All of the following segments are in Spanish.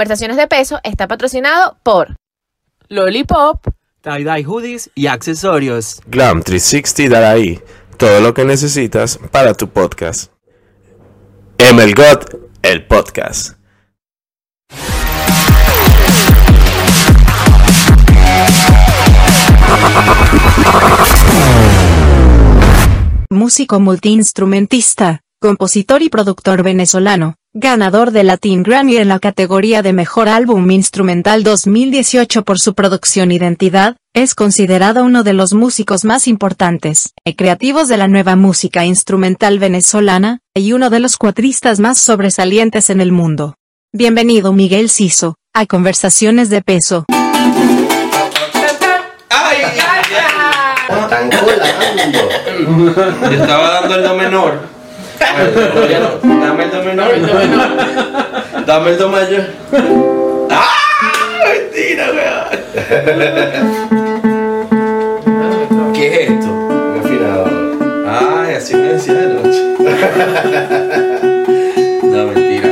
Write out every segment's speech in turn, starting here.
Conversaciones de Peso está patrocinado por Lollipop, Tie-dye hoodies y accesorios. Glam 360 Daraí, todo lo que necesitas para tu podcast. MLGOT, el podcast. músico multiinstrumentista, compositor y productor venezolano, ganador de Latin Grammy en la categoría de Mejor Álbum Instrumental 2018 por su producción Identidad, es considerado uno de los músicos más importantes y creativos de la nueva música instrumental venezolana, y uno de los cuatristas más sobresalientes en el mundo. Bienvenido Miguel Ciso, a Conversaciones de Peso. Yo estaba dando el do menor. Dame el do menor. Dame el do mayor. ¡Ah! Mentira, weón. ¿Qué es esto? Un afinador. Ay, así me decía de noche. No, mentira.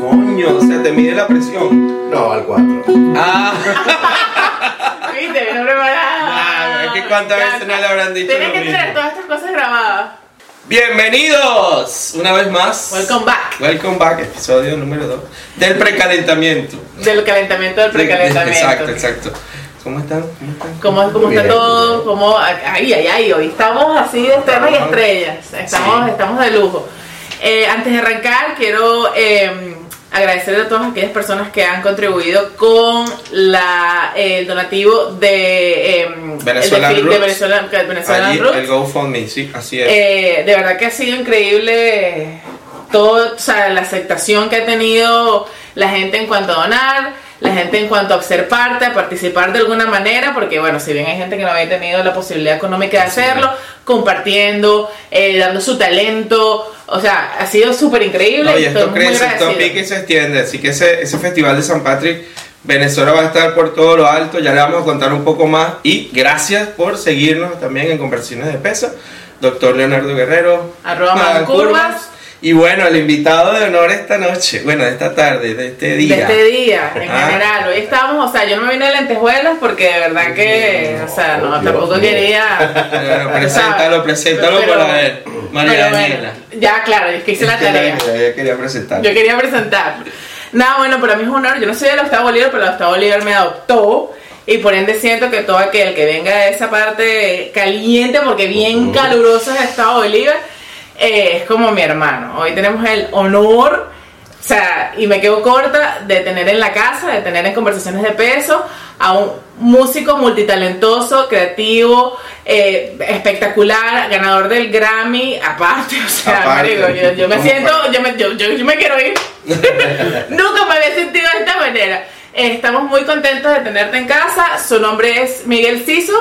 Coño, o sea, te mide la presión. No, al 4. Ah, Viste, no preparada. Ah, es que cuántas veces no le habrán dicho Tienes lo que mismo. tener todas estas cosas grabadas. Bienvenidos una vez más. Welcome back. Welcome back, episodio número 2 del precalentamiento. Del calentamiento del precalentamiento. Exacto, exacto. ¿Cómo están? ¿Cómo están? ¿Cómo, cómo está todo? ¿Cómo? Ay, ay, ay, hoy estamos así de estrellas y estrellas. Estamos, Sí. estamos de lujo. Eh, antes de arrancar, quiero eh, agradecerle a todas aquellas personas que han contribuido con la, el donativo de, eh, Venezuelan el de, de Roots. Venezuelan, Venezuelan Allí, el GoFundMe, sí, así es. Eh, de verdad que ha sido increíble todo, o sea, la aceptación que ha tenido la gente en cuanto a donar, la gente en cuanto a ser parte, a participar de alguna manera, porque bueno, si bien hay gente que no había tenido la posibilidad económica de hacerlo, compartiendo, eh, dando su talento, o sea, ha sido súper increíble. No, y esto crece, esto pica y se extiende. Así que ese, ese festival de San Patrick, Venezuela va a estar por todo lo alto. Ya le vamos a contar un poco más. Y gracias por seguirnos también en Conversaciones de Peso. Doctor Leonardo Guerrero. Arroba Magan Y bueno, el invitado de honor esta noche, bueno, de esta tarde, de este día. De este día, en Ah. general. Hoy estábamos, o sea, yo no me vine de lentejuelas porque de verdad que, o sea, no, Dios tampoco quería. Bueno, preséntalo, preséntalo Pero- para ver. María pero bueno, Daniela. ya, claro, es que hice la que tarea. Yo, yo quería presentar. Yo quería presentar. Nada, bueno, para mí es un honor. Yo no soy de Gustavo Bolívar, pero Gustavo Bolívar me adoptó. Y por ende siento que todo aquel que venga de esa parte caliente, porque bien caluroso es Gustavo Bolívar, eh, es como mi hermano. Hoy tenemos el honor, o sea, y me quedo corta de tener en la casa, de tener en conversaciones de peso a un músico multitalentoso, creativo, eh, espectacular, ganador del Grammy, aparte, o sea, Aparte. yo, yo me siento, yo me, yo, yo- me quiero ir. Nunca me había sentido de esta manera. Eh, Estamos muy contentos de tenerte en casa. Su nombre es Miguel Ciso.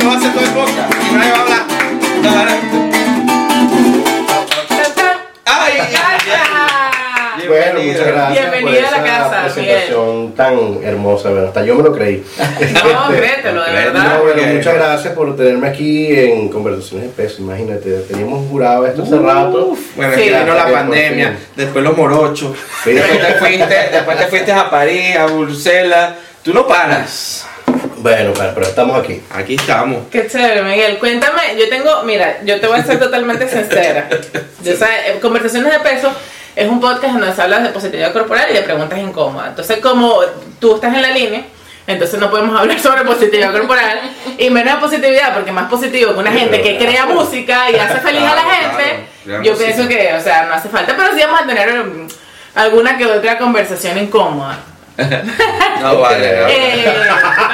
Esto va a ser todo el boca. Y nadie va a hablar. No, ¡Ay! ¡Gracias! Bueno, muchas gracias por a la esa casa, presentación tan hermosa. Bueno, hasta yo me lo creí. No, créetelo, de verdad. No, bueno, muchas gracias por tenerme aquí en Conversaciones de Peso. Imagínate, teníamos jurado esto hace rato. Bueno, Sí. que vino la que pandemia, después los morochos, Sí. después te fuiste, después te fuiste a París, a Bruselas. Tú no paras. Bueno, pero, pero estamos aquí. Aquí estamos. Qué chévere, Miguel. Cuéntame, yo tengo, mira, yo te voy a ser totalmente sincera. Yo sé, eh, Conversaciones de Peso es un podcast donde se habla de positividad corporal y de preguntas incómodas. Entonces, como tú estás en la línea, entonces no podemos hablar sobre positividad corporal y menos de positividad, porque más positivo que una gente que crea música y hace feliz a la gente, claro, yo música. pienso que, o sea, no hace falta, pero sí vamos a tener mm, alguna que otra conversación incómoda. No vale. no. Eh,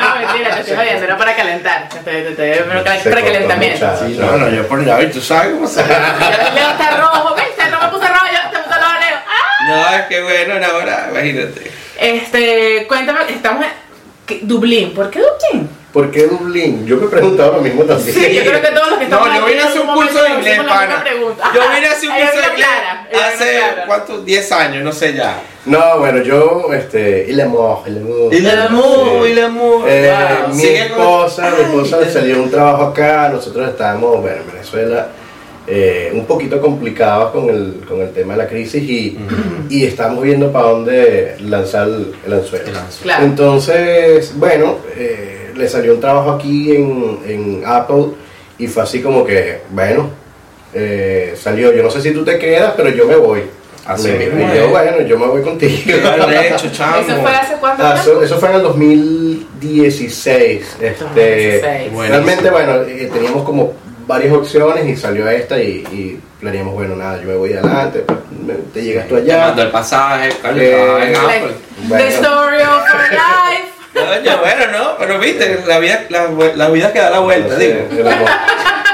no, mentira, te estoy jodiendo, era para calentar. Te- te- te- pero para, Se para calentamiento. Sí, no, no, yo por David, tú sabes cómo se Leo está rojo, ¿viste? No me puse rojo, yo te puse rojo, Leo. ¡Ah! No, es que bueno, ahora, imagínate. Este, cuéntame, estamos en. Dublín. ¿Por qué Dublín? ¿Por qué Dublín? Yo me he preguntado lo mismo también. Sí, yo creo que todos los que estamos No, yo vine a hacer un curso de inglés, la pana. Yo vine a hacer un curso de inglés hace. ¿cuántos? 10 años, no sé ya. No, bueno, yo, este. Y la mu, Sí. y la Wow. mi esposa, mi esposa salió un trabajo acá, nosotros estábamos, bueno, en Venezuela, eh, un poquito complicados con el, con el tema de la crisis y, y estamos viendo para dónde lanzar el, el anzuelo. El anzuelo. Claro. Entonces, bueno, eh, le salió un trabajo aquí en, en Apple y fue así como que, bueno, eh, salió, yo no sé si tú te quedas, pero yo me voy. Así Me- mismo y yo, bueno, yo me voy contigo. Claro, de hecho, chamo. ¿Eso fue hace cuánto Ah, tiempo? eso, eso fue en el 2016. Este, 2016. realmente, bueno, eh, teníamos como varias opciones y salió esta y, y planeamos, bueno, nada, yo me voy adelante, pues, te llegas tú Te allá. mando el pasaje, coño, Eh, en Like, Apple. Bueno. The story of our life. Coño, bueno, no, pero viste, la vida, la, la vida que da la vuelta, No sé, digo. el, amor,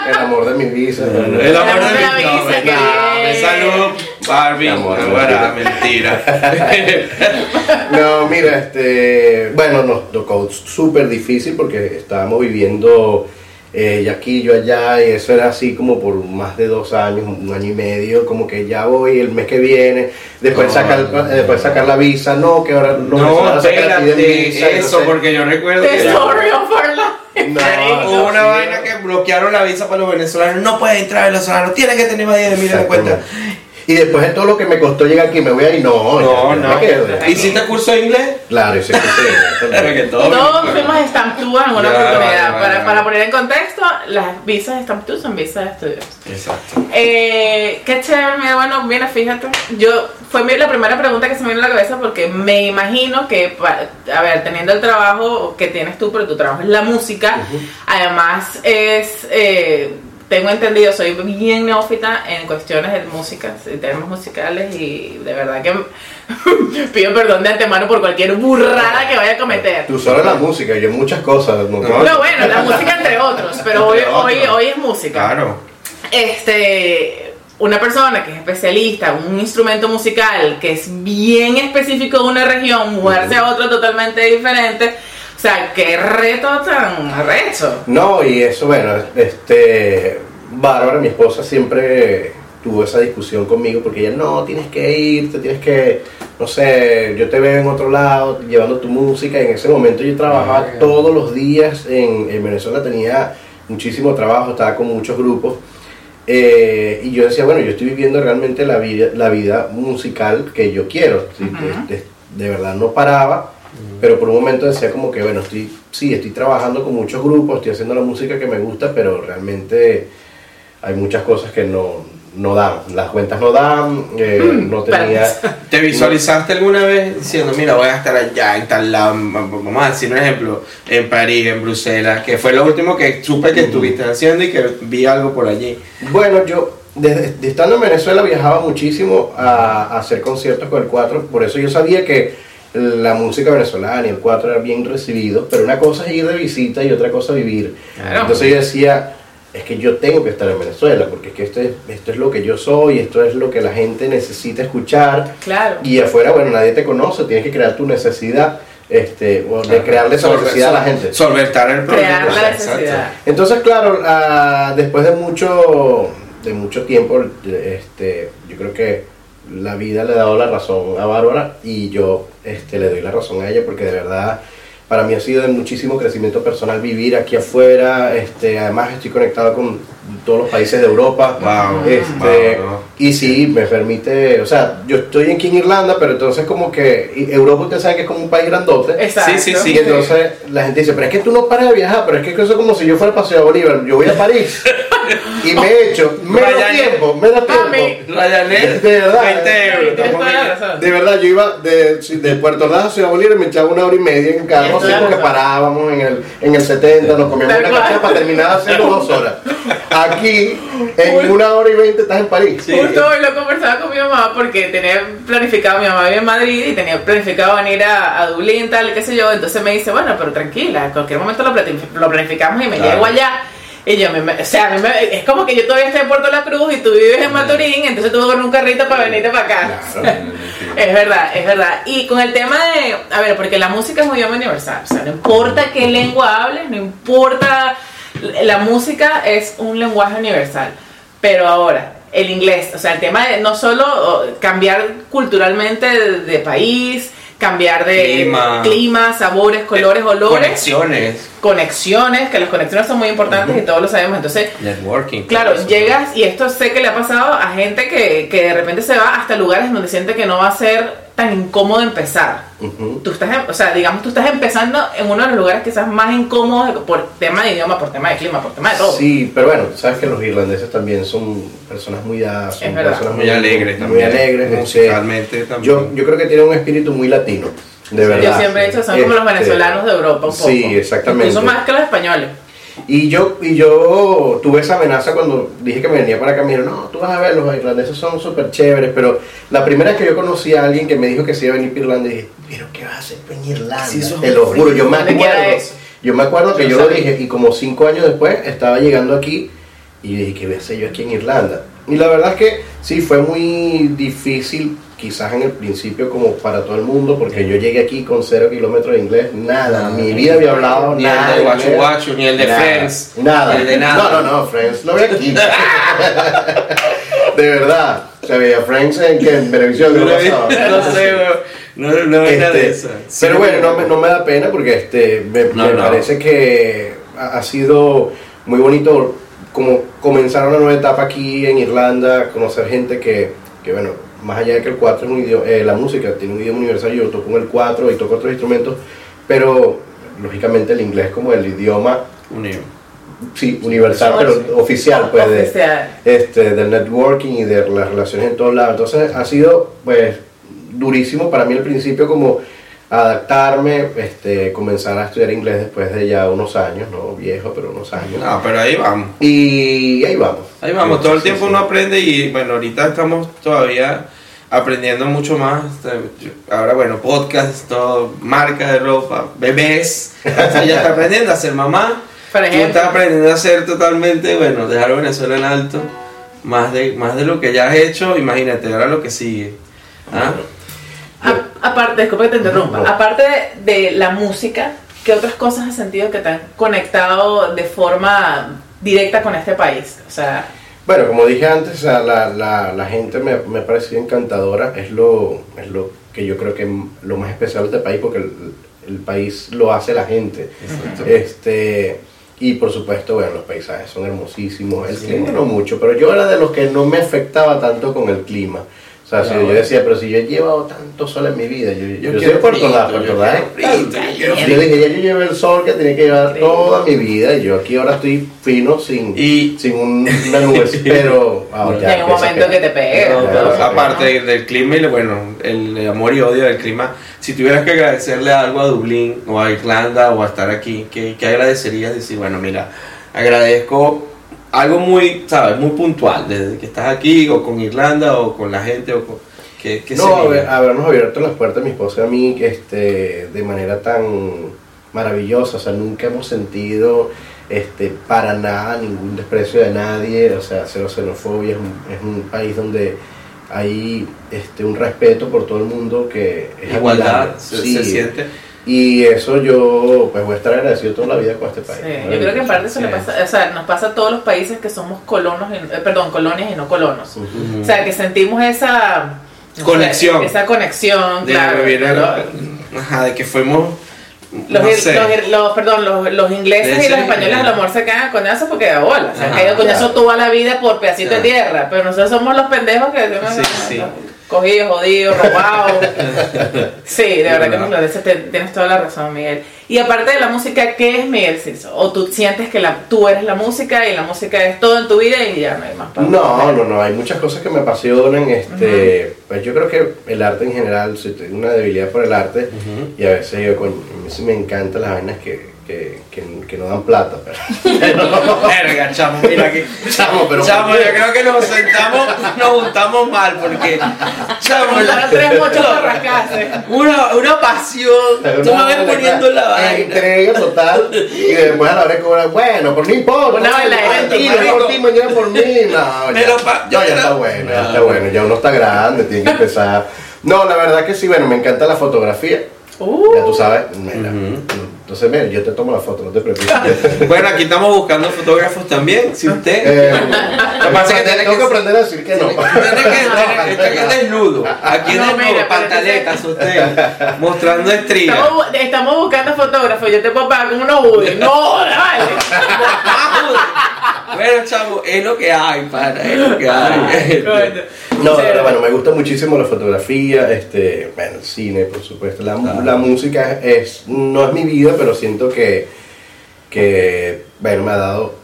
el amor de mi vida. El amor amor de mi no, visa, no, bien. Salud, Barbie. Amor No, mentira. No, mira, este, bueno, nos tocó súper difícil porque estábamos viviendo eh, ya aquí, yo allá, y eso era así como por más de dos años, un año y medio, como que ya voy el mes que viene, después, No, sacar, no, después sacar la visa, no, que ahora No, venezolanos la piden espérate, visa, y no eso, sé. porque yo recuerdo The que story of our life. No, hubo una sí. vaina que bloquearon la visa para los venezolanos. No puede entrar venezolano, tiene que tener más de 10 mil en cuenta. Y después de todo lo que me costó llegar aquí, me voy a ir, no, No, no. me quedo, ya. ¿Hiciste curso de inglés? Claro, y sí, sí, sí, Claro que todo. Todos fuimos Stamp Tour en una Ya, oportunidad. para, poner en contexto, las visas de Stamp Tour son visas de estudios. Exacto. Eh, qué chévere, mira, bueno, mira, fíjate, yo, fue mi- la primera pregunta que se me vino a la cabeza porque me imagino que, a ver, teniendo el trabajo que tienes tú, pero tu trabajo es la música, además es, eh, tengo entendido, soy bien neófita en cuestiones de música, en temas musicales y de verdad que pido perdón de antemano por cualquier burrada que vaya a cometer. Tú solo la música, yo muchas cosas. No, No, bueno, la música entre otros, pero hoy, hoy, hoy es música Claro. este una persona que es especialista en un instrumento musical que es bien específico de una región, mudarse a otra totalmente diferente, sea, qué reto tan arrecho. No, y eso, bueno, este, Bárbara, mi esposa, siempre tuvo esa discusión conmigo porque ella, no, tienes que irte, tienes que, no sé, yo te veo en otro lado llevando tu música. En ese momento yo trabajaba todos los días en, en Venezuela, tenía muchísimo trabajo, estaba con muchos grupos. eh, y yo decía, bueno, yo estoy viviendo realmente la vida, la vida musical que yo quiero. ¿sí? de, de- de verdad no paraba, pero por un momento decía como que, bueno, estoy, sí, estoy trabajando con muchos grupos, estoy haciendo la música que me gusta, pero realmente hay muchas cosas que no, no dan. Las cuentas no dan, eh, no tenía... ¿Te visualizaste alguna vez diciendo, mira, voy a estar allá en tal lado? Vamos a decir un ejemplo, en París, en Bruselas, que fue lo último que supe que estuviste haciendo y que vi algo por allí. Bueno, yo desde de estando en Venezuela viajaba muchísimo a, a hacer conciertos con el 4, por eso yo sabía que la música venezolana y el 4 era bien recibido, pero una cosa es ir de visita y otra cosa vivir. Claro. Entonces yo decía, es que yo tengo que estar en Venezuela, porque es que esto es, esto es lo que yo soy, esto es lo que la gente necesita escuchar. Claro. Y afuera, bueno, nadie te conoce, tienes que crear tu necesidad, este, o de crearle esa necesidad a la gente. Solventar el problema. Crear la necesidad. Entonces, claro, ah, después de mucho, de mucho tiempo, este, yo creo que la vida le ha dado la razón a Bárbara y yo este, le doy la razón a ella porque de verdad para mí ha sido de muchísimo crecimiento personal vivir aquí afuera. Este, además estoy conectado con todos los países de Europa. Wow, Este, wow, wow. Y sí, me permite, o sea, yo estoy aquí en Irlanda, pero entonces como que y Europa usted sabe que es como un país grandote. Exacto. Sí, sí, sí. Y entonces la gente dice, pero es que tú no paras de viajar, pero es que eso es como si yo fuera a Paseo Bolívar, yo voy a París y me he hecho menos Ryanair. tiempo, menos Mami. tiempo. Ryanair, De verdad. 20 euros. De verdad, yo iba de, de Puerto Ordaz a Ciudad Bolívar y me echaba una hora y media en carro, así porque parábamos en el, en el 70, nos comíamos una cachapa para terminar haciendo dos horas. Aquí, en una hora y veinte estás en París. Sí. Justo hoy lo conversaba con mi mamá porque tenía planificado, mi mamá vive en Madrid y tenía planificado venir a, a Dublín, tal, qué sé yo. Entonces me dice, bueno, pero tranquila, en cualquier momento lo, lo planificamos y me Claro. llego allá. Y yo, me, me- o sea, a mí me- es como que yo todavía estoy en Puerto La Cruz y tú vives en Maturín, entonces tuve con un carrito para venirte para acá. Claro. Es verdad, es verdad. Y con el tema de, a ver, porque la música es un idioma universal, o sea, no importa qué lengua hables, no importa, la música es un lenguaje universal. Pero ahora, el inglés, o sea, el tema de no solo cambiar culturalmente de, de país, cambiar de Clima. clima, sabores, colores, olores, Conexiones, conexiones, que las conexiones son muy importantes y todos lo sabemos. Entonces, networking. Claro, llegas y esto sé que le ha pasado a gente que, que de repente se va hasta lugares donde siente que no va a ser tan incómodo empezar. Ujú. Tú estás, em- o sea, digamos, tú estás empezando en uno de los lugares quizás más incómodos por tema de idioma, por tema de clima, por tema de todo. Sí, pero bueno, sabes que los irlandeses también son personas muy dadas, son Es verdad. personas Muy alegres muy también. alegres, Musicalmente también. Yo, yo creo que tienen un espíritu muy latino, de verdad. Yo siempre he dicho, son como los Este, venezolanos de Europa un poco. Sí, exactamente. Incluso más que los españoles. Y yo, y yo tuve esa amenaza cuando dije que me venía para acá. Me dijeron, no, tú vas a ver, los irlandeses son súper chéveres. Pero la primera vez que yo conocí a alguien que me dijo que se iba a venir para Irlanda, dije, ¿pero qué vas a hacer en Irlanda? Sí, Te lo juro, yo me ¿Dónde queda acuerdo. Yo me acuerdo que Yo yo lo dije y como cinco años después estaba llegando aquí y dije, ¿qué voy a hacer yo aquí en Irlanda? Y la verdad es que sí, fue muy difícil quizás en el principio como para todo el mundo porque yo llegué aquí con cero kilómetros de inglés, nada, en mi vida había hablado Ni nada el de. Guachu Guachu, ni el de Nada, Friends. Nada. Ni el de nada. No, no, no, Friends lo ve aquí. de verdad. Se veía Friends en, que en televisión. No, ¿qué pasaba? no sé, no, no es nada de Este, eso. pero bueno, no, me- no me da pena porque este me, No, me no. parece que ha, ha sido muy bonito como comenzar una nueva etapa aquí en Irlanda, conocer gente que, que bueno, más allá de que el 4 es un idioma, eh, la música tiene un idioma universal, yo toco en el 4 y toco otros instrumentos, pero lógicamente el inglés como el idioma Unido. sí, universal, Sí. pero oficial, pues de, Oficial. este, del networking y de las relaciones en todos lados. Entonces ha sido pues durísimo para mí al principio como adaptarme, este, comenzar a estudiar inglés después de ya unos años, no viejo, pero unos años. No, pero ahí vamos. Y ahí vamos. Ahí vamos, Sí, todo el sí, tiempo sí. uno aprende y bueno, ahorita estamos todavía aprendiendo mucho más. Ahora, bueno, podcast, todo, marca de ropa, bebés. Ya está aprendiendo a ser mamá. Por Tú ejemplo. estás aprendiendo a hacer totalmente, bueno, dejar Venezuela en alto. Más de, más de lo que ya has hecho, imagínate, ahora lo que sigue. ¿Ah? A- aparte, disculpa que te interrumpa, No. aparte de, de la música, ¿qué otras cosas has sentido que te han conectado de forma directa con este país? O sea, Bueno, como dije antes, la, la, la gente me, me ha parecido encantadora, es lo, es lo que yo creo que m- lo más especial de este país, porque el, el país lo hace la gente. Este, y por supuesto, bueno, los paisajes son hermosísimos, el Sí. clima no mucho, pero yo era de los que no me afectaba tanto con el clima. O sea, si yo decía, pero si yo he llevado tanto sol en mi vida, yo, yo, Yo soy quiero de Puerto frito, Ordaz, yo frito, yo dije, ya yo llevé el sol que tenía que llevar toda mi vida y yo aquí ahora estoy fino sin, Y- sin un- una nube, pero ah, ya en un momento que te. No, eso, aparte del- clima y bueno, el amor y odio del clima, si tuvieras que agradecerle algo a Dublín o a Irlanda o a estar aquí, ¿qué, qué agradecerías? Decir, bueno, mira, agradezco algo muy, ¿sabes? Muy puntual, desde que estás aquí o con Irlanda o con la gente o con... ¿Qué, qué no, sería? haber- habernos abierto las puertas mi esposa y a mí este, de manera tan maravillosa, o sea, nunca hemos sentido este, para nada ningún desprecio de nadie, o sea, cero xenofobia, es un, es un país donde hay este, un respeto por todo el mundo que es Igualdad se, Sí, se siente. Y eso yo pues voy a estar agradecido toda la vida con este país. Sí, yo creo que en parte eso le Sí. pasa, o sea, nos pasa a todos los países que somos colonos, y- eh, perdón, colonias y no colonos. Ujú. O sea, que sentimos esa no Conexión. sé, esa conexión, De, claro. lo- ajá, de que fuimos... los, no sé. los los- perdón, los, los ingleses y los españoles a lo mejor se caen a coñazo porque de bola. Se han Ajá, caído coñazo claro. toda la vida por pedacito de tierra. Pero nosotros somos los pendejos que decimos, Sí, "Ah, sí. Cogidos, jodidos, robados. sí, de verdad que dices, te- tienes toda la razón, Miguel. Y aparte de la música, ¿qué es Miguel Silso? ¿O tú sientes que la, tú eres la música y la música es todo en tu vida y ya no hay más para No, no, no, hay muchas cosas que me apasionan, este, pues yo creo que el arte en general, si tengo una debilidad por el arte, y a veces yo, coño, a mí sí me encantan las vainas que, que, que, que no dan plata, pero... Verga, chamo, mira que... Chamo, pero... Chamo, yo creo que nos sentamos, nos juntamos mal porque... Chamo, Las tres mochos para rascarse. Una, una pasión. Tú me ves poniendo la vaina. Entrega total, y después a la hora de cobrar, bueno, pero no importa. Una tira tiro. por ti, mañana por mí, no, ya, lo pa- yo no, ya creo- está bueno, ya está bueno, ya uno está grande, tiene que empezar... No, la verdad que sí, bueno, me encanta la fotografía, Uh, Ya tú sabes, mira, Ujú. tú- Entonces, ven, yo te tomo la foto, no te preocupes. Bueno, aquí estamos buscando fotógrafos también. Si usted. Eh, Lo que pasa es que tiene tengo que- que aprender a decir que no. Tiene que, tiene- que desnudo. Aquí es No, desnudo, mira, pantaletas, usted. Mostrando estrías. Estamos, bu- estamos buscando fotógrafos, yo te puedo pagar con unos hoodies. No, vale. Bueno, chavo, es lo que hay, para, es lo que hay. Coño. No, pero bueno, me gusta muchísimo la fotografía, este, bueno, el cine, por supuesto. La, Claro. la música es, no es mi vida, pero siento que, que, bueno, me ha dado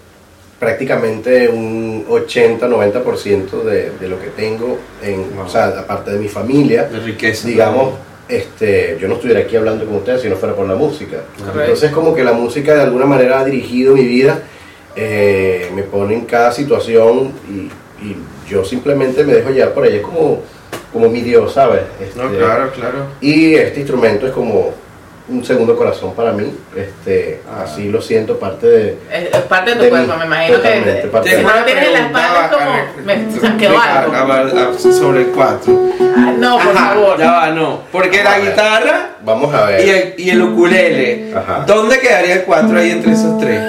prácticamente un 80-90% de, de lo que tengo, en, Wow. o sea, aparte de mi familia, De riqueza. digamos, este, yo no estuviera aquí hablando con ustedes si no fuera por la música. Correcto. Entonces como que la música de alguna manera ha dirigido mi vida, eh, me pone en cada situación y, y yo simplemente me dejo llevar por ella, es como, como mi Dios, ¿sabes? No, Este, claro, claro. Y este instrumento es como un segundo corazón para mí, este, Ah. así lo siento, parte de... Es, parte de tu De cuerpo, mí, me imagino que. parte de tienes en la espalda, es como. Me, algo. Sobre el 4. Ah, no, por favor. Ya va, no. Porque la A ver. guitarra Vamos a ver. y el, y el ukulele. Ajá. ¿Dónde quedaría el 4 ahí entre esos tres?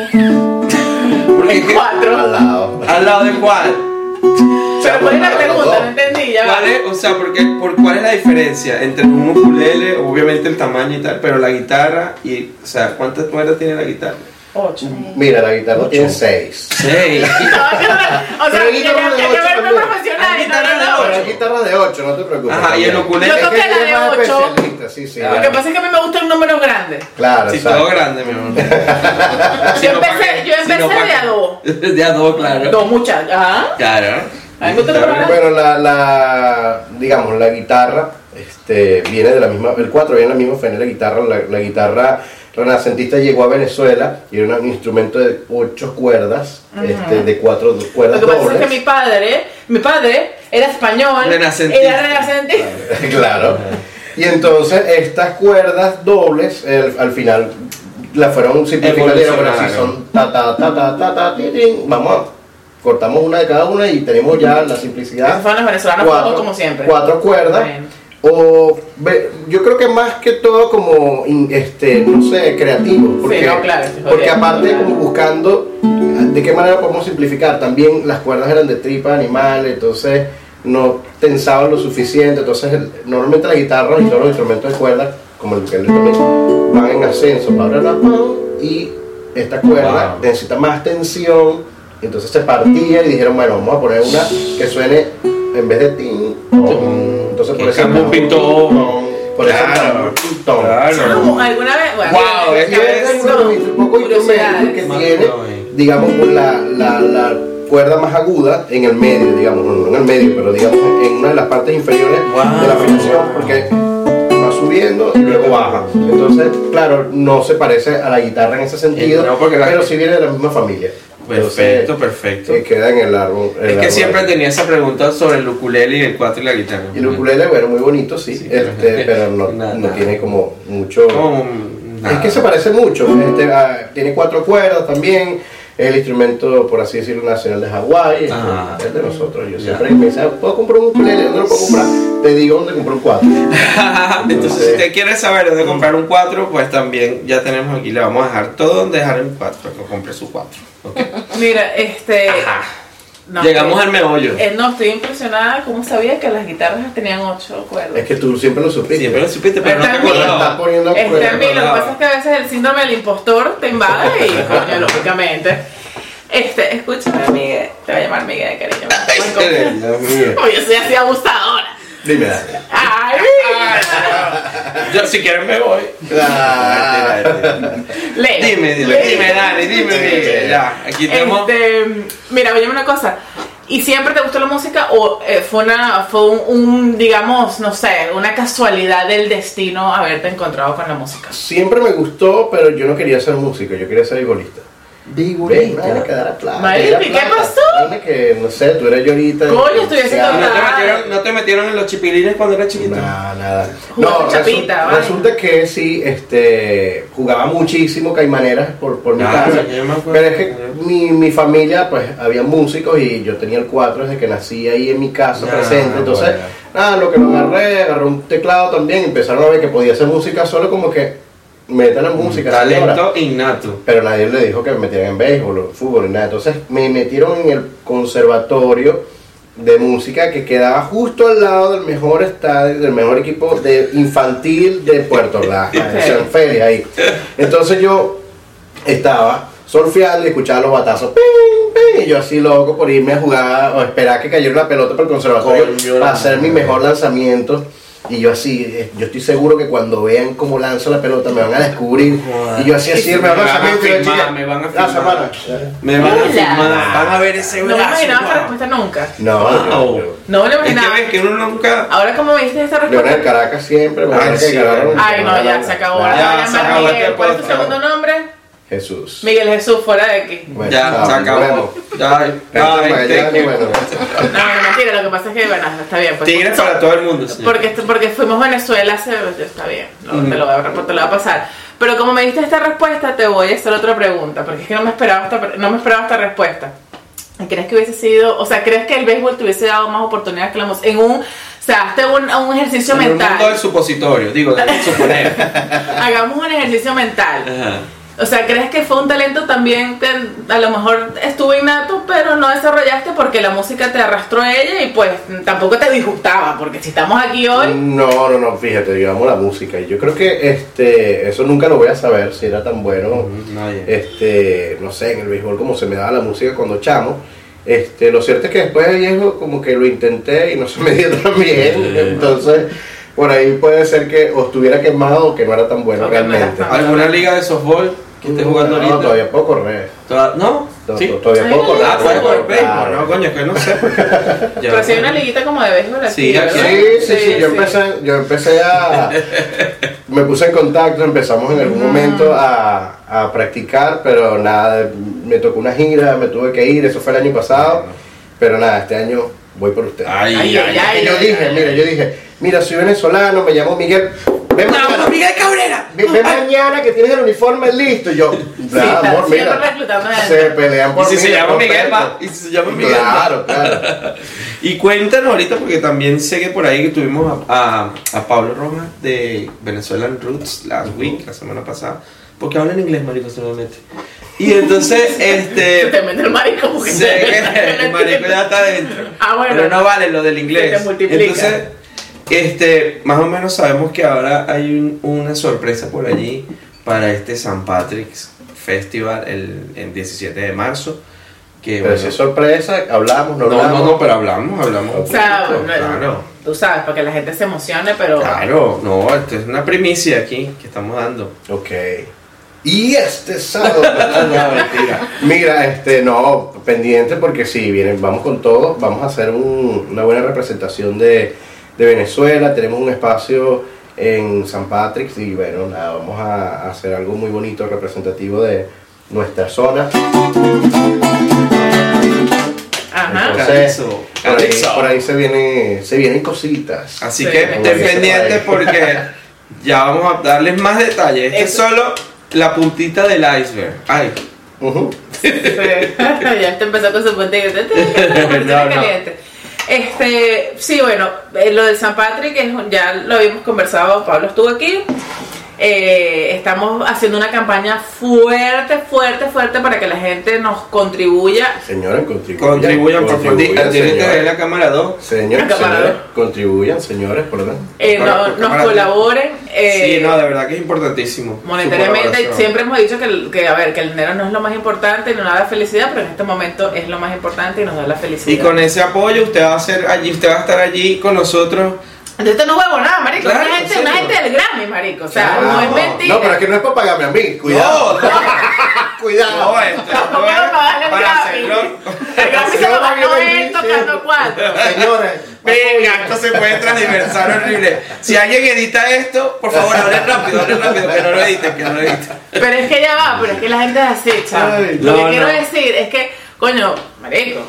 Porque que- cuatro. Al lado. al lado de cuál. Pero ¿cuál es la pregunta? No entendí, ya. ¿Cuál es, o sea, porque, por cuál es la diferencia entre un ukulele, obviamente el tamaño y tal, pero la guitarra y, o sea, ¿cuántas cuerdas tiene la guitarra? Ocho. Mira, la guitarra tiene seis. Seis. No, o sea, que, guitarra de ocho. Hay guitarra de hay guitarra 8, no te preocupes. Ajá, y el ukulele. Yo toqué la de ocho. Sí, sí. Lo que pasa es que a mí me gusta el número grande. Claro, Sí, exacto. todo grande, mi amor. Si Yo no, ¿para empecé, yo Si empecé no, ¿para de a dos. De a dos, claro. Dos muchachos. Ajá. Claro. Bueno, la, la, digamos, la guitarra este, viene de la misma, el 4 viene de la misma de la guitarra, la, la guitarra renacentista llegó a Venezuela y era un instrumento de 8 cuerdas, este, de 4 cuerdas Lo que pasa es que dobles. mi padre, mi padre era español, Renacentista. era renacentista. claro. Y entonces estas cuerdas dobles, el- al final la fueron simplificando y Evolucionaron. son ta ta ta ta ta ta ti, tin, vamos a cortamos una de cada una y tenemos ya la simplicidad. Los venezolanos todos como siempre. Cuatro cuerdas. O ve- yo creo que más que todo como este, no sé, creativo. Porque, no, claro, estoy porque aparte como buscando de qué manera podemos simplificar. También las cuerdas eran de tripa animal, entonces no tensaban lo suficiente. Entonces el- normalmente las guitarras y todos los instrumentos de cuerda, como el ukelele también, van en ascenso, bla, bla, bla, y esta cuerda Wow. necesita más tensión. Entonces se partía y dijeron, bueno, vamos a poner una que suene en vez de tin. Entonces por eso un pintón. por eso Claro. un pintón. Claro. ¿Alguna vez? Bueno, Wow, es que es los pocos instrumentos que tiene, digamos, con la, la, la cuerda más aguda en el medio, digamos, no en el medio, pero digamos en una de las partes inferiores Wow. de la afinación, porque va subiendo y luego baja. Entonces, claro, no se parece a la guitarra en ese sentido, no, porque la- pero sí viene de la misma familia. Perfecto, Entonces, perfecto. eh, queda en el árbol. el Es que árbol siempre ahí. tenía esa pregunta sobre el ukulele y el 4 y la guitarra. Y el ukulele, bueno, muy bonito, sí, Sí, este, pero- no, nada, no nada. tiene como mucho... Como. Es que se parece mucho. Este, ah, tiene cuatro cuerdas también. Es el instrumento, por así decirlo, nacional de Hawái. este, Ah. es de nosotros. Yo siempre me dicen, ¿puedo comprar un ukulele? ¿Dónde lo puedo comprar? Te digo dónde comprar un cuatro. Entonces, si usted quiere saber dónde comprar un 4, pues también ya tenemos aquí, le vamos a dejar todo donde dejar el 4, para que compre su 4. Mira, este. No, Llegamos eh, al meollo. eh, no, estoy impresionada. ¿Cómo sabía que las guitarras tenían ocho cuerdas? Es que tú siempre lo supiste. Siempre lo supiste, pero no te Está acordabas. poniendo a Este, prueba. a mí, lo que pasa es que a veces el síndrome del impostor te invade y, coño, lógicamente. Este, escúchame, Miguel. Te voy a llamar Miguel, cariño. Dios mío. Oye, yo soy así abusadora. Dime, dale. Ay, Yo, si quieren, me voy. Ah. Leo. Dime, dime, Leo. dime, dale, dime, dime. Ya, aquí tenemos. Este, mira, oye una cosa. ¿Y siempre te gustó la música o eh, fue una fue un, un, digamos, no sé, una casualidad del destino haberte encontrado con la música? Siempre me gustó, pero yo no quería ser músico, yo quería ser vigorista. Ven, vaina que dar plata. Marico, era ¿y qué plata. pasó? Vaina que, no sé, tú eras yo ahorita. Coño, estoy haciendo. ¿No te, metieron, ¿No te metieron en los chipilines cuando eras chiquito? Nada, nada. No, chapita, resu- ¿vale? resulta que sí, este, jugaba muchísimo caimaneras por, por mi Ah, casa. yo me acuerdo. Pero es que mi, mi familia, pues, había músicos y yo tenía el 4 desde que nací ahí en mi casa presente. Entonces, bueno. nada, lo que lo agarré, agarré un teclado también, empezaron a ver que podía hacer música solo como que meta la música. señora". Talento innato. Pero nadie le dijo que me metieran en béisbol o fútbol ni nada. Entonces me metieron en el conservatorio de música que quedaba justo al lado del mejor estadio, del mejor equipo de infantil de Puerto Ordaz, en San Félix ahí. Entonces yo estaba surfeando y escuchaba los batazos, ping, ping, y yo así loco por irme a jugar o esperar que cayera una pelota para el conservatorio Coño, para hacer mi mejor lanzamiento. Y yo así, eh, yo estoy seguro que cuando vean cómo lanzo la pelota me van a descubrir. Y yo así, así, Me van a yo, filmar, me van a filmar. Me van a Hola. filmar, van a ver ese No me brazo. imaginaba esta wow. respuesta nunca. No, Wow. yo- yo- No me lo Es que imaginaba. ves que uno nunca. Ahora como me diste esta respuesta. Caracas siempre, me Ay, que no, ya se acabó. Ya, se acabó ¿Cuál es tu segundo nombre? Jesús. Miguel Jesús, fuera de aquí. Bueno, Ya, se acabó. bueno. Ya, you. bueno. No, no, mentira, lo que pasa es que, bueno, está bien. Pues, Tigres para todo el mundo. señor. Porque, porque fuimos a Venezuela hace. Está bien, no, te, lo voy a, te lo voy a pasar. Pero como me diste esta respuesta, te voy a hacer otra pregunta. Porque es que no me esperaba esta, no me esperaba esta respuesta. ¿Crees que hubiese sido, o sea, crees que el béisbol te hubiese dado más oportunidades que la música? En un, o sea, hazte un, un ejercicio En un mundo del mental. supositorio, digo, de suponer. Hagamos un ejercicio mental. Ajá. O sea, ¿crees que fue un talento también que a lo mejor estuvo innato, pero no desarrollaste porque la música te arrastró a ella y pues tampoco te disgustaba? Porque si estamos aquí hoy, No, no, no, fíjate, digamos la música. Y yo creo que este, eso nunca lo voy a saber si era tan bueno. Nadie. Este, no sé, en el béisbol como se me daba la música cuando chamo. Este, lo cierto es que después de viejo como que lo intenté y no se me dio tan bien. Entonces, por ahí puede ser que o estuviera quemado o que no era tan bueno realmente. ¿Alguna liga de softball que esté jugando no, ahorita? todavía puedo correr. Toda- ¿No? Todavía correr. Ah, fue por el béisbol. Claro. No, coño, es que no sé. Pero hay una liguita como de béisbol aquí, Sí. Sí, sí, yo empecé, yo empecé a... Me puse en contacto, empezamos en algún momento a, a practicar, pero nada, me tocó una gira, me tuve que ir, eso fue el año pasado, pero nada, este año voy por usted. Ay, Ay, ay, ay, Y yo ay, dije, ay, mira, yo dije, mira, soy venezolano, me llamo Miguel, ven mañana, ¡Vamos, Miguel Ven, ven mañana que tienes el uniforme listo, y yo, amor, mira, se pelean Y por si mí, se llama Miguel, va. Y si se llama Miguel. Claro, claro. Y cuéntanos ahorita, porque también sé que por ahí que tuvimos a, a, a Pablo Rojas de Venezuelan Roots last week, la semana pasada. Porque habla en inglés, marico, se me mete. Y entonces, Se este. te mete el marico porque sé que el marico ya está adentro. Ah, bueno. Pero no vale lo del inglés. Se te multiplica. Entonces, este, más o menos sabemos que ahora hay un- una sorpresa por allí para este St. Patrick's Festival el, el 17 de marzo. Que, Pero bueno, si es sorpresa, hablamos, no no, no, hablamos. no, pero hablamos, hablamos. O sea, poquito, bueno, claro. tú sabes, para que la gente se emocione, pero... Claro, no, esto es una primicia aquí que estamos dando. Ok. Y este sábado. no, mentira. Mira, este, no, pendiente porque sí, vienen, vamos con todo. Vamos a hacer un- una buena representación de, de Venezuela. Tenemos un espacio en San Patrick's y bueno, nada, vamos a, hacer algo muy bonito, representativo de nuestra zona. Ajá. Entonces, por ahí, Calixto. por ahí se, viene, se vienen cositas. Así Sí, que estén pendientes porque ya vamos a darles más detalles. Este es solo la puntita del iceberg. Ay, Ujú. Sí. ya te empezó con su puntito. No, no. caliente. Este, sí, bueno, eh, lo del San Patrick ya lo habíamos conversado, Pablo estuvo aquí. Eh, estamos haciendo una campaña fuerte, fuerte, fuerte para que la gente nos contribuya. Señores, contribuyan. contribuyan, Contribuyan, señores. la cámara 2. Señores, Acaparador. señores, contribuyan, señores, perdón. eh, no- nos cámara. colaboren. eh, sí, no, de verdad que es importantísimo. monetariamente siempre hemos dicho que, el- que, a ver que el dinero no es lo más importante no da la felicidad pero en este momento es lo más importante y nos da la felicidad Y con ese apoyo usted va a ser allí, usted va a estar allí con nosotros. Entonces esto no huevo nada marico Claro, una gente, en una gente del Grammy marico o sea no es mentira No, pero es que no es para pagarme a mí. Cuidado. No, no, Cuidado. no, esto, esto ¿Cómo es no el para Grammy? hacerlo. el Grammy se lo ganó él tocando cuatro Señores. Venga, esto se puede transversar horrible. Si alguien edita esto, por favor, hable rápido, hable rápido, que no lo editen, que no lo editen. pero es que ya va pero es que la gente es así chaval. Lo no, que quiero no. decir es que coño marico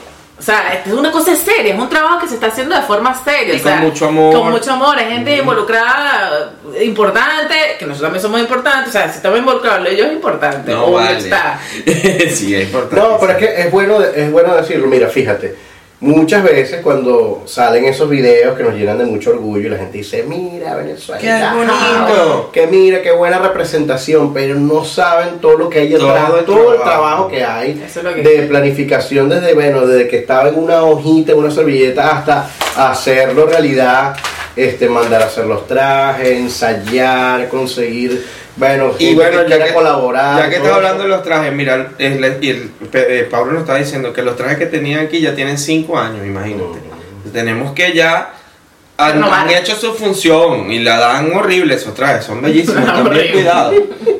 o sea, esto es una cosa seria, es un trabajo que se está haciendo de forma seria. Y o sea, con mucho amor. Con mucho amor, hay gente involucrada, importante, que nosotros también somos importantes. O sea, si estamos involucrados, ellos es importante. No vale. está. sí, es importante. No, pero es que es bueno, es bueno decirlo. Mira, fíjate. Muchas veces cuando salen esos videos que nos llenan de mucho orgullo y la gente dice, mira Venezuela, ¡Qué bonito! que mira, qué buena representación, pero no saben todo lo que hay detrás, Todo todo el el, trabajo. que hay Eso es lo que- de planificación desde, bueno, desde que estaba en una hojita, en una servilleta, hasta hacerlo realidad, este, mandar a hacer los trajes, ensayar, conseguir, bueno, Y bueno, que ya que, colaborar. ya que estás hablando de los trajes, mira, el, el- eh, Pablo nos estaba diciendo que los trajes que tenían aquí ya tienen 5 años, imagínate. Tenemos que ya han, Renovar. han hecho su función y la dan horrible esos trajes, son bellísimos, están bien Horrible. cuidados.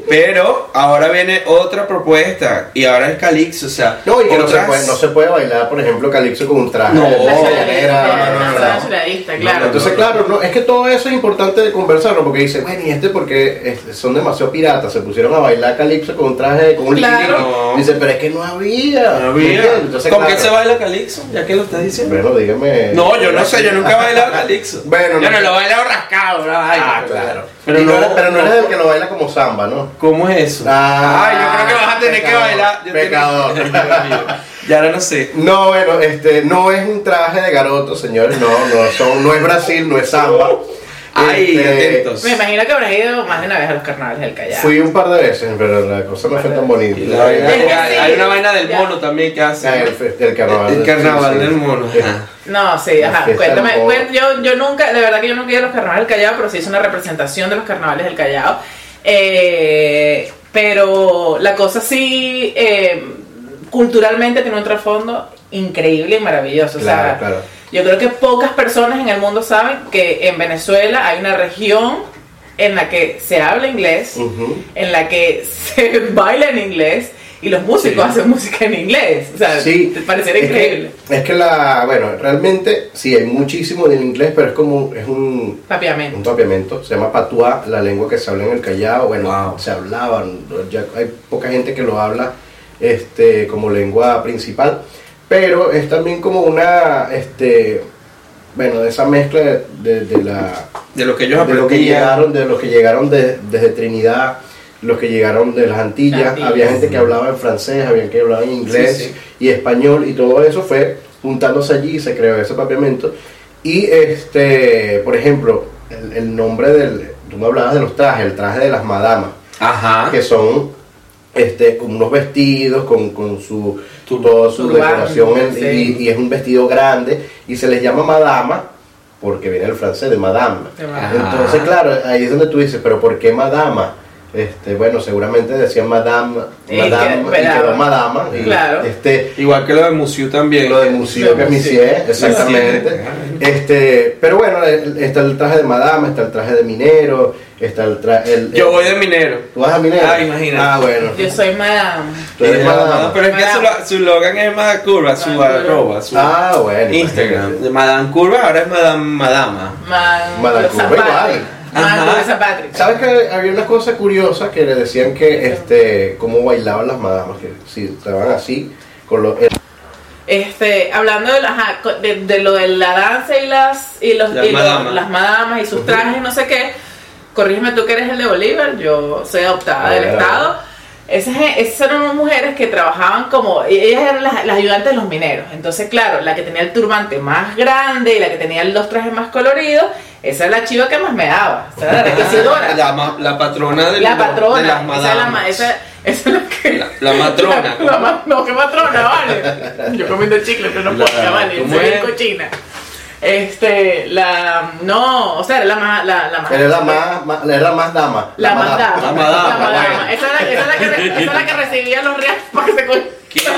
Pero ahora viene otra propuesta y ahora es Calixto, o sea, No, y que no se, puede, no se puede bailar, por ejemplo, calipso con un traje. No, de no, no, no, no, no. No, claro. Entonces, claro, no, es que todo eso es importante de conversarlo, porque dice, bueno, y este porque es- son demasiado piratas, se pusieron a bailar calipso con un traje, con un Claro. No. Dice, pero es que no había. No había. Entonces, ¿Con claro, qué se baila Calixto? Ya que lo estás diciendo. Bueno, dígame. No, yo no sé, yo nunca he bailado Calixto. Bueno, yo no. no lo bailado rascado, vaina. Ah, claro. Pero no, no, eres- pero no eres el que lo baila como samba, ¿no? ¿Cómo es eso? Ah, Ay, yo creo que vas a tener que bailar. Yo pecador. tengo- ya ahora no sé. No, bueno, este, no es un traje de garoto, señores, no, no, son, no es Brasil, no es samba. Ay, Este, atentos. Me imagino que habrás ido más de una vez a los carnavales del Callao. Fui un par de veces, pero la cosa no fue tan bonita. Y la vaina- Es que hay, sí. hay una vaina del Ya. mono también que hace. Ah, el, carnaval. El carnaval del mono. ajá. No, sí, ajá. Cuéntame, yo, yo nunca, de verdad que yo nunca he ido a los carnavales del Callao, pero sí hice una representación de los carnavales del Callao. Eh, pero la cosa sí, eh, culturalmente tiene un trasfondo increíble y maravilloso. o Claro, sea, claro. Yo creo que pocas personas en el mundo saben que en Venezuela hay una región en la que se habla inglés, Ujú. en la que se baila en inglés y los músicos Sí. hacen música en inglés. O sea, Sí, te parecería es que- increíble. es que la, bueno, realmente sí hay muchísimo en inglés, pero es como, es un, un Papiamento. papiamento, se llama patuá, la lengua que se habla en el Callao, bueno, Wow. se hablaban, ya hay poca gente que lo habla este, como lengua principal, pero es también como una, este, bueno, de esa mezcla de, de- de la, De lo que ellos de lo que llegaron, de los que llegaron de- desde Trinidad, los que llegaron de las Antillas, Antillas. había gente que hablaba en francés, había que hablaba en inglés Sí, sí. y español y todo eso fue juntándose allí y se creó ese papiamento y este por ejemplo el, el nombre del tú me hablabas de los trajes el traje de las madamas Ajá. que son este con unos vestidos con, con su Tur- toda su decoración en- sí. y, y es un vestido grande y se les llama madama porque viene el francés de madame Ajá. entonces claro ahí es donde tú dices pero por qué madama este bueno seguramente decían madame Y madame que- y quedó madama y Claro. este Igual que lo de Musiu también. lo de museo Lo que hicieron, exactamente. Este, pero bueno, está el traje de madama, está el traje de minero, está el traje. El, Yo voy de minero. ¿Tú vas a minero? Ah, imagínate. Ah, bueno. Yo soy madame. Tú eres madama. Pero es que su, su logan es más curva, su Madame. arroba, su Ah, bueno. Instagram. De Madame Curva ahora es Madame Madama. Madame Curva igual. Ajá. ¿Sabes que había una cosa curiosa que le decían que, este, cómo bailaban las madamas? Que si estaban así, con los. Este, hablando de, ajá, co- de, de lo de la danza y las y los Las y los- madamas. las madamas y sus trajes y no sé qué. Corrígeme tú que eres el de Bolívar, yo soy adoptada del estado. Esas, esas eran unas mujeres que trabajaban como, ellas eran las, las ayudantes de los mineros. Entonces, claro, la que tenía el turbante más grande y la que tenía los trajes más coloridos, esa es la chiva que más me daba. O sea, la enriquecedora. La, patrona de, La los- patrona, de las esa la, madamas. esa, esa es la que... La- la matrona. La, ma- no, que matrona, vale. Yo comiendo chicle, pero no puedo, vale. ¿cómo Soy bien cochina. Este, la... No, o sea, era la más... La, la más... Era la más, más- era la más dama. La más dama. La madama, La madama. bueno. Esa era, esa era la que, esa era la que recibía los reales para que se...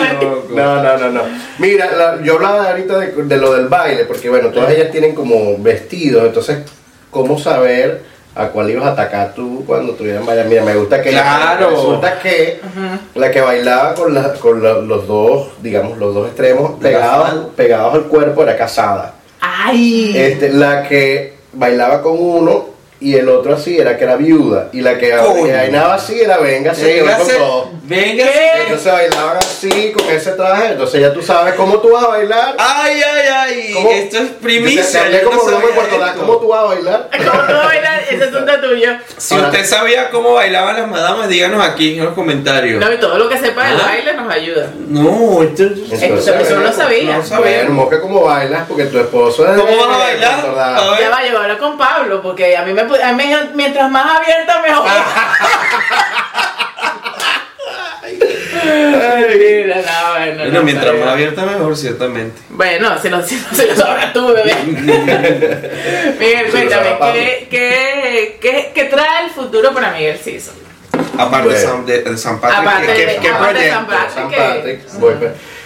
No, no, no, no. Mira, la- yo hablaba ahorita de, de lo del baile, porque bueno, todas ellas tienen como vestidos, entonces, ¿cómo saber a cuál ibas a atacar tú cuando estuvieran bailando? Mira, me gusta que Claro. resulta que la que bailaba con, la- con la- los dos, digamos, los dos extremos pegados, pegados al cuerpo era casada. ¡Ay! Este, la que bailaba con uno y el otro así era que era viuda. Y la que bailaba así era venga, se con todo. véngase. Entonces bailaban así con ese traje, entonces ya tú sabes cómo tú vas a bailar. Ay, ay, ay. ¿Cómo? Esto es primicia. yo no como Puerto esto. ¿cómo tú vas a bailar? ¿Cómo tú bailas? Ese asunto tuyo. Si Ahora- usted sabía cómo bailaban las madamas, díganos aquí en los comentarios. No, y todo lo que sepa del Ah. baile nos ayuda. No, esto eso no lo sabía. No sabía. Bueno, mosca cómo bailas, porque tu esposo es ¿Cómo vas a bailar? A. Ya va, yo voy a hablar con Pablo, porque a mí me, a mientras más abierta mejor. Ay, mira, no, bueno, Bueno, no, mientras más abierta mejor, ciertamente. Bueno, se lo, se lo, se lo sabrás tú, bebé. Miguel, cuéntame. ¿qué, qué, qué, qué trae el futuro para Miguel Ciso? Aparte de, Bueno. San, de, de San Patrick, Aparte ¿qué, de- qué, qué aparte de proyecto? San Patrick. San pues.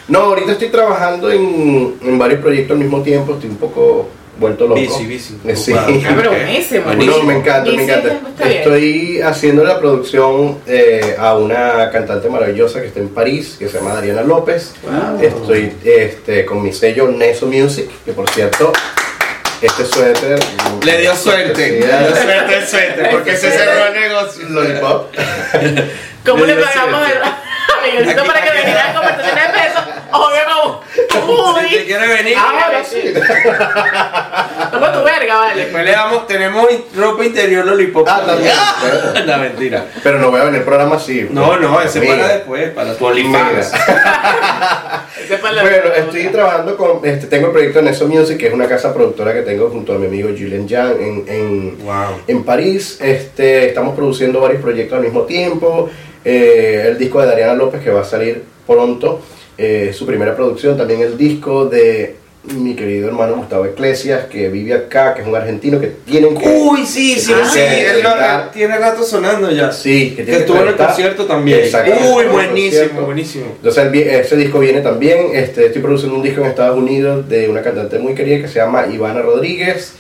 No, ahorita estoy trabajando en, en varios proyectos al mismo tiempo, estoy un poco vuelto loco. Bici, bici. Eh, Sí. Ah, pero. No, me encanta, me encanta. Estoy haciendo la producción eh, a una cantante maravillosa que está en París, que se llama Dariana López. Estoy este, con mi sello Neso Music, que por cierto, este suéter... Le dio suerte. Le dio suerte el suéter, porque se cerró el negocio. Lollipop. ¿Cómo le Le pagamos a Miguelito para que viniera a conversaciones de pesos? Obvio, Si te Uy. quiere venir, Ahora sí. Toma tu verga, vale. después le damos, tenemos ropa interior lollipop. Ah, también. La mentira. Pero no voy a venir al programa así. No, no, ese Mira. para después, para tu OnlyFans. Bueno, estoy trabajando con, este, tengo el proyecto Neso Music, que es una casa productora que tengo junto a mi amigo Julien Jan en, en, Wow. en París. Este, estamos produciendo varios proyectos al mismo tiempo. Eh, el disco de Dariana López que va a salir pronto, eh, su primera producción. También el disco de mi querido hermano Gustavo Iglesias, que vive acá, que es un argentino que tienen que... Uy, sí, sí, sí, él lo- editar. tiene rato sonando ya. Sí, que, Que tiene estuvo en el concierto también. Exacto. Uy, buenísimo, buenísimo. Entonces el ese disco viene también, este, estoy produciendo un disco en Estados Unidos de una cantante muy querida que se llama Ivana Rodríguez,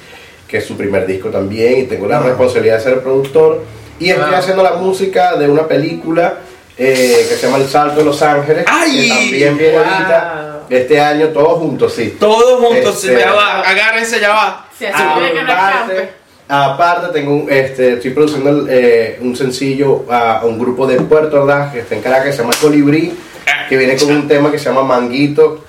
que es su primer disco también y tengo la responsabilidad de ser productor. Y estoy haciendo la música de una película eh, que se llama El Salto de Los Ángeles, ¡Ay! que también viene Wow. ahorita este año, todos juntos, sí. Todos juntos, Este- ya va, agárrense, ya va. Sí, así escampe. aparte tengo un, este, estoy produciendo eh, un sencillo a, a un grupo de Puerto Ordaz que está en Caracas, que se llama Colibrí, que viene con un tema que se llama Manguito.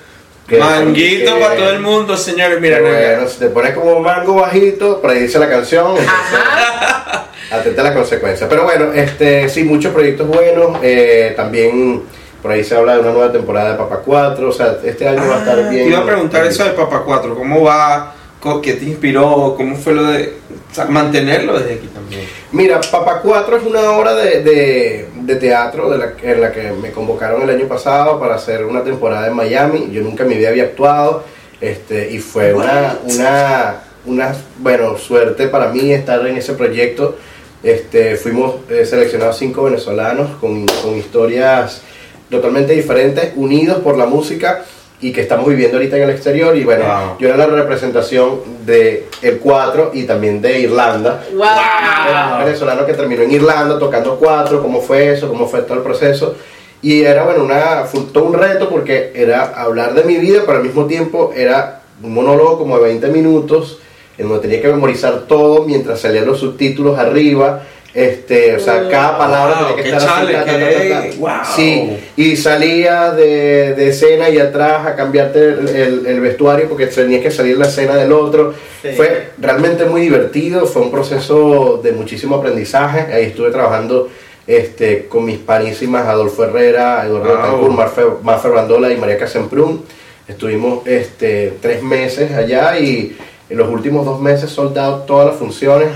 que- Manguito que- para todo el mundo, señores. Mira, bueno, si te pones como mango bajito, por ahí dice la canción, entonces, Ajá. atenta a las consecuencias. Pero bueno, este, sí, muchos proyectos buenos, eh, también por ahí se habla de una nueva temporada de Papa 4, o sea, este año va a estar Ah, bien. Te iba a preguntar eso de Papa 4, ¿cómo va? ¿Qué te inspiró? ¿Cómo fue lo de o sea, mantenerlo desde aquí también? Mira, Papa 4 es una obra de, de- de teatro de la, en la que me convocaron el año pasado para hacer una temporada en Miami. Yo nunca en mi vida había actuado este, y fue una, una, una bueno, suerte para mí estar en ese proyecto. Este, fuimos eh, seleccionados cinco venezolanos con, con historias totalmente diferentes, unidos por la música y que estamos viviendo ahorita en el exterior. Y bueno, Wow. yo era la representación de el 4 y también de Irlanda. Wow. Un venezolano que terminó en Irlanda tocando cuatro, cómo fue eso, cómo fue todo el proceso. Y era, bueno, una, fue todo un reto porque era hablar de mi vida, pero al mismo tiempo era un monólogo como de 20 minutos, en donde tenía que memorizar todo mientras salían los subtítulos arriba. Este, o sea, cada palabra Wow, tenía que estar así, chale, ta, ta, ta, ta, ta. wow. Sí, y salía de, de escena y atrás a cambiarte el, el- el vestuario porque tenías que salir la escena del otro. Sí. Fue realmente muy divertido, fue un proceso de muchísimo aprendizaje. Ahí estuve trabajando este, con mis panísimas Adolfo Herrera, Eduardo Wow. Betancourt, Marfe, Mafer Bandola y María Casemprún. Estuvimos este, tres meses allá y en los últimos dos meses soldado todas las funciones.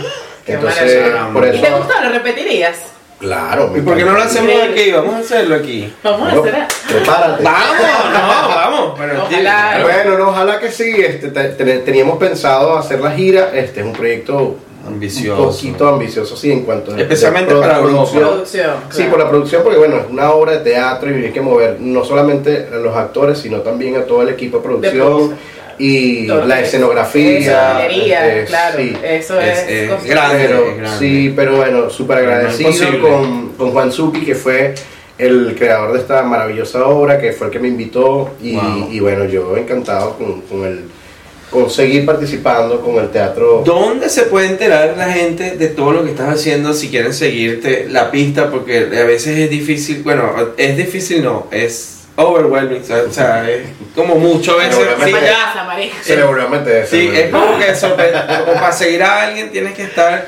Qué Entonces, maravilla. por ¿Y te eso. gustó? ¿Lo repetirías? Claro, ¿Y por qué no lo hacemos aquí? Vamos a hacerlo aquí. Vamos a Bueno, hacer. Prepárate. Vamos, no, vamos. Pero Ojalá. tío, Bueno, no, ojalá que sí. Este, te- te- teníamos pensado hacer la gira. Este es un proyecto Ambicioso. un poquito ambicioso, sí, en cuanto a Especialmente de para producción. Producción. Sí, claro. por la producción, porque bueno, es una obra de teatro y hay que mover no solamente a los actores, sino también a todo el equipo de producción producción, y Todo la escenografía. Escenografía, eh, claro. sí. Eso Es- es. grande. Pero, grande. sí, pero bueno, súper agradecido con, con Juan Zupi, que fue el creador de esta maravillosa obra, que fue el que me invitó y, Wow. y bueno, yo encantado con, con el conseguir participando con el teatro. ¿Dónde se puede enterar la gente de todo lo que estás haciendo si quieren seguirte la pista? Porque a veces es difícil, bueno, es difícil no, es overwhelming, o sea, es como mucho a veces. Seguramente. sí. Seguramente Sí, es como que como para seguir a alguien tienes que estar,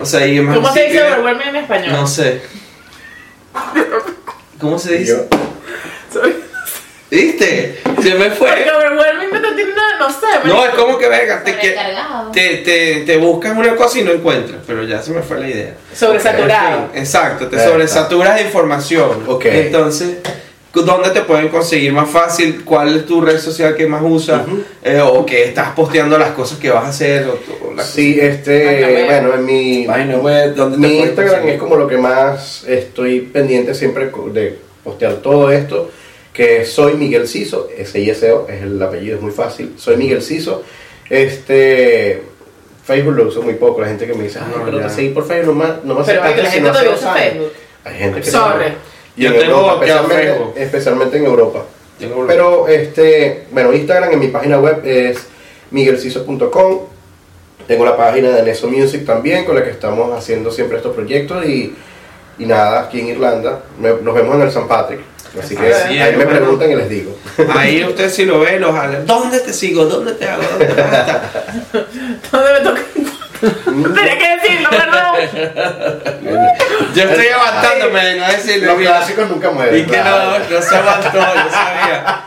o sea, y más ¿Cómo se dice overwhelming en español? No sé. ¿Cómo se dice? ¿Viste? Se me fue. Porque overwhelming no tiene nada, no sé. No, es como que verga, te, te, te, te buscas una cosa y no encuentras, pero ya se me fue la idea. Sobresaturado. Exacto, te sobresaturas de información. Ok. Entonces, ¿dónde te pueden conseguir más fácil? ¿Cuál es tu red social que más usas? Ujú. Eh, o que estás posteando las cosas que vas a hacer. O, o las Sí, este, Página web. bueno, en mi, Página web, ¿dónde te mi pueden Instagram conseguir? es como lo que más estoy pendiente siempre de postear todo esto, que soy Miguel Ciso, S-I-S-O, es el apellido, es muy fácil, soy Miguel Ciso, este, Facebook lo uso muy poco, la gente que me dice, ay, No, pero ya. te seguí por Facebook, no más, no más Pero aceptaste la si gente todavía usa años". Facebook. Hay gente que Sorry. Y Yo en tengo Europa, especialmente, especialmente en Europa. Tengo- Pero este, bueno, Instagram en mi página web es miguelciso.com. Tengo la página de Neso Music también, con la que estamos haciendo siempre estos proyectos. Y, y nada, aquí en Irlanda, me- nos vemos en el St. Patrick. Así que Así ahí es, me bueno. preguntan y les digo. Ahí usted si lo ve, los. ¿Dónde te sigo? ¿Dónde te hago? ¿Dónde? ¿Dónde me toca? Tenía que decirlo, perdón. Yo estoy aguantándome de no decirlo. Los clásicos nunca mueren. Y que no, no se aguantó, yo sabía.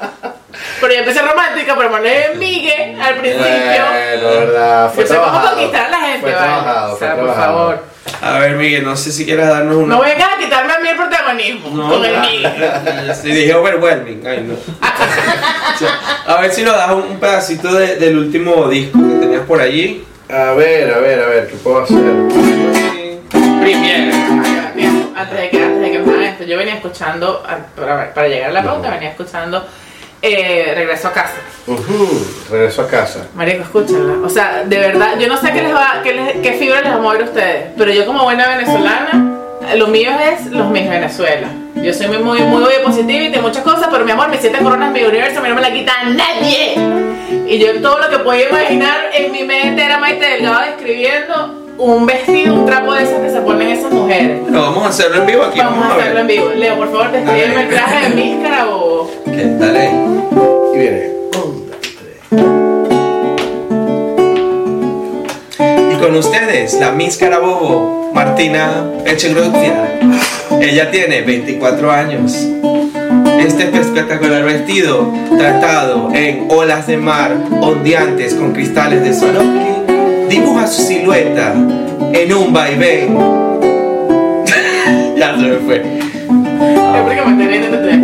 Pero yo empecé romántica, pero poner Miguel al principio. Bueno, verdad. Fue Yo sé cómo trabajado. conquistar a la gente, Fue ¿vale? trabajado, o fue sea, por trabajado. favor. A ver, Miguel, no sé si quieres darnos una. No vengas a quitarme a mí el protagonismo con el Miguel. Sí, dije overwhelming. Ay, no. A ver si nos das un, un pedacito de- del último disco que tenías por allí. A ver, a ver, a ver, ¿qué puedo hacer? Premier. Antes de que, antes de que me esto, yo venía escuchando, para, para llegar a la pauta, venía escuchando eh, Regreso a casa. Ujú, Regreso a casa. Marico, escúchenla. O sea, de verdad, yo no sé qué les va, qué, les- qué fibra les va a mover a ustedes, pero yo como buena venezolana, lo mío es los mis Venezuela. Yo soy muy, muy, muy positiva y de muchas cosas, pero mi amor, mis siete coronas, mi universo, a mí no me la quita nadie. Y yo todo lo que podía imaginar en mi mente era Maite Delgado describiendo un vestido, un trapo de esos que se ponen esas mujeres. Vamos a hacerlo en vivo aquí. Vamos a hacerlo en vivo. Leo, por favor, descríbeme el traje de Míscara o... ¿Qué? Dale. Y viene. Un, dos, tres. Y con ustedes, la Miss Carabobo, Martina Echegruzia. Ella tiene 24 años. Este espectacular vestido, tratado en olas de mar ondeantes con cristales de Swarovski, dibuja su silueta en un vaivén. ya se me fue. Es porque me estoy te estoy.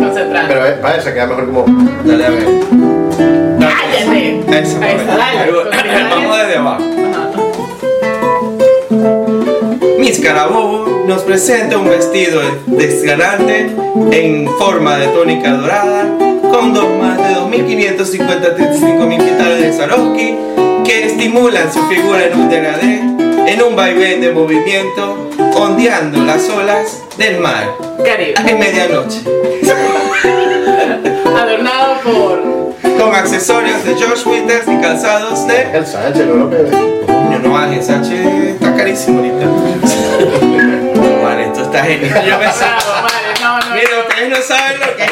Pero eh, vaya, se queda mejor como. Dale a ver. ¡Cállate! Esa, Ahí está, dale. Ahí va. Vamos desde abajo. Miss Carabobo nos presenta un vestido desgarrante en forma de tónica dorada con dos más de 2.550 a 35.000 quintales de Swarovski que estimulan su figura en un degradé, en un vaivén de movimiento, ondeando las olas del mar Caribe. en medianoche, Adornado por... con accesorios de George Winters y calzados de El Sánchez, no lo que Coño, no vale, Sánchez. está carísimo ahorita. No, vale, esto está genial. Yo pensaba, no, no. mira, ustedes no saben lo que es.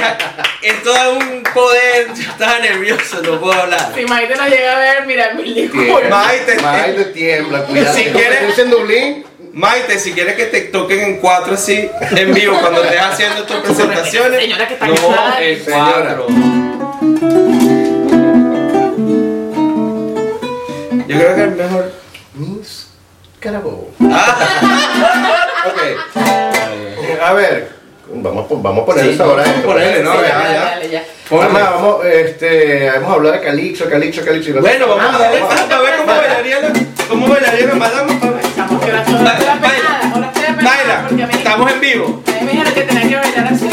Es todo un poder. Yo estaba nervioso, no puedo hablar. Si Maite nos llega a ver, mira, mil disculpas. Maite, Maite tiembla, cuidado. Si quieres- en Dublín. Maite, si quieres que te toquen en cuatro así, en vivo, cuando estés haciendo tus presentaciones. Señora que está no, en cuatro. Yo creo que es mejor. Carabobo. Ah, Ok. A ver, vamos, a vamos a poner Sí, esa hora. vamos a ponerle, ¿no? Sí, ya, dale, ya. dale, ya. ponle. Vamos, vamos, este, hemos hablado de Calixto, Calixto, Calixto. no- Bueno, vamos a darle Ah, paso para ver cómo bailaría la, cómo bailaría la madama. Estamos ahora ahora a en vivo. a mí me dijeron que tenía que bailar así.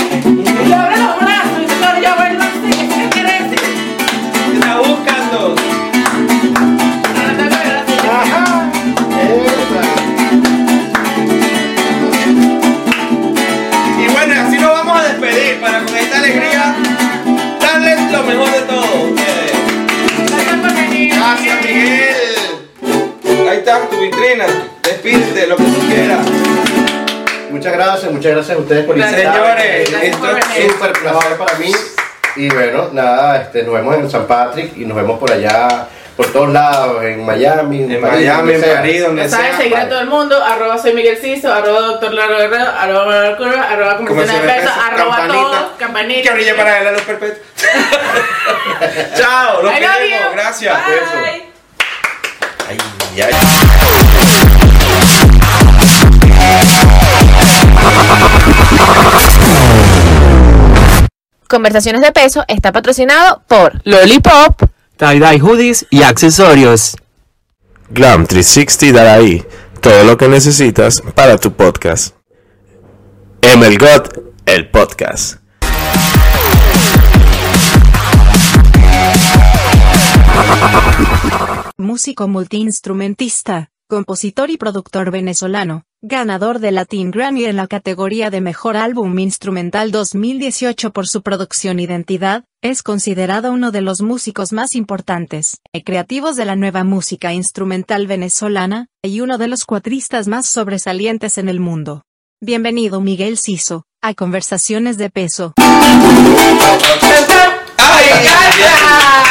Despídete, lo que tú quieras. Muchas gracias, muchas gracias a ustedes por Gracias. invitarme. Señores, esto es súper placer para mí. Y bueno, nada, este, nos vemos en San Patrick y nos vemos por allá, por todos lados, en Miami, en París, Miami, en sea. París, donde Ya saben, sea. seguir a todo el mundo, arroba soy Miguel Ciso, arroba doctor Laro Guerrero, arroba Manuel Curva, arroba conversaciones de peso, arroba todo, campanita. Que brille para él la luz perpetua. Chao, los queremos, you. gracias. Bye. Ay, ay. Conversaciones de Peso está patrocinado por Lollipop, Tie-dye hoodies y accesorios. Glam 360 Daraí, todo lo que necesitas para tu podcast. Emelgot, el podcast. Músico multiinstrumentista, compositor y productor venezolano, ganador de Latin Grammy en la categoría de Mejor Álbum Instrumental 2018 por su producción Identidad, es considerado uno de los músicos más importantes y creativos de la nueva música instrumental venezolana, y uno de los cuatristas más sobresalientes en el mundo. Bienvenido Miguel Ciso, a Conversaciones de Peso. ¡Ay, ¡Gracias!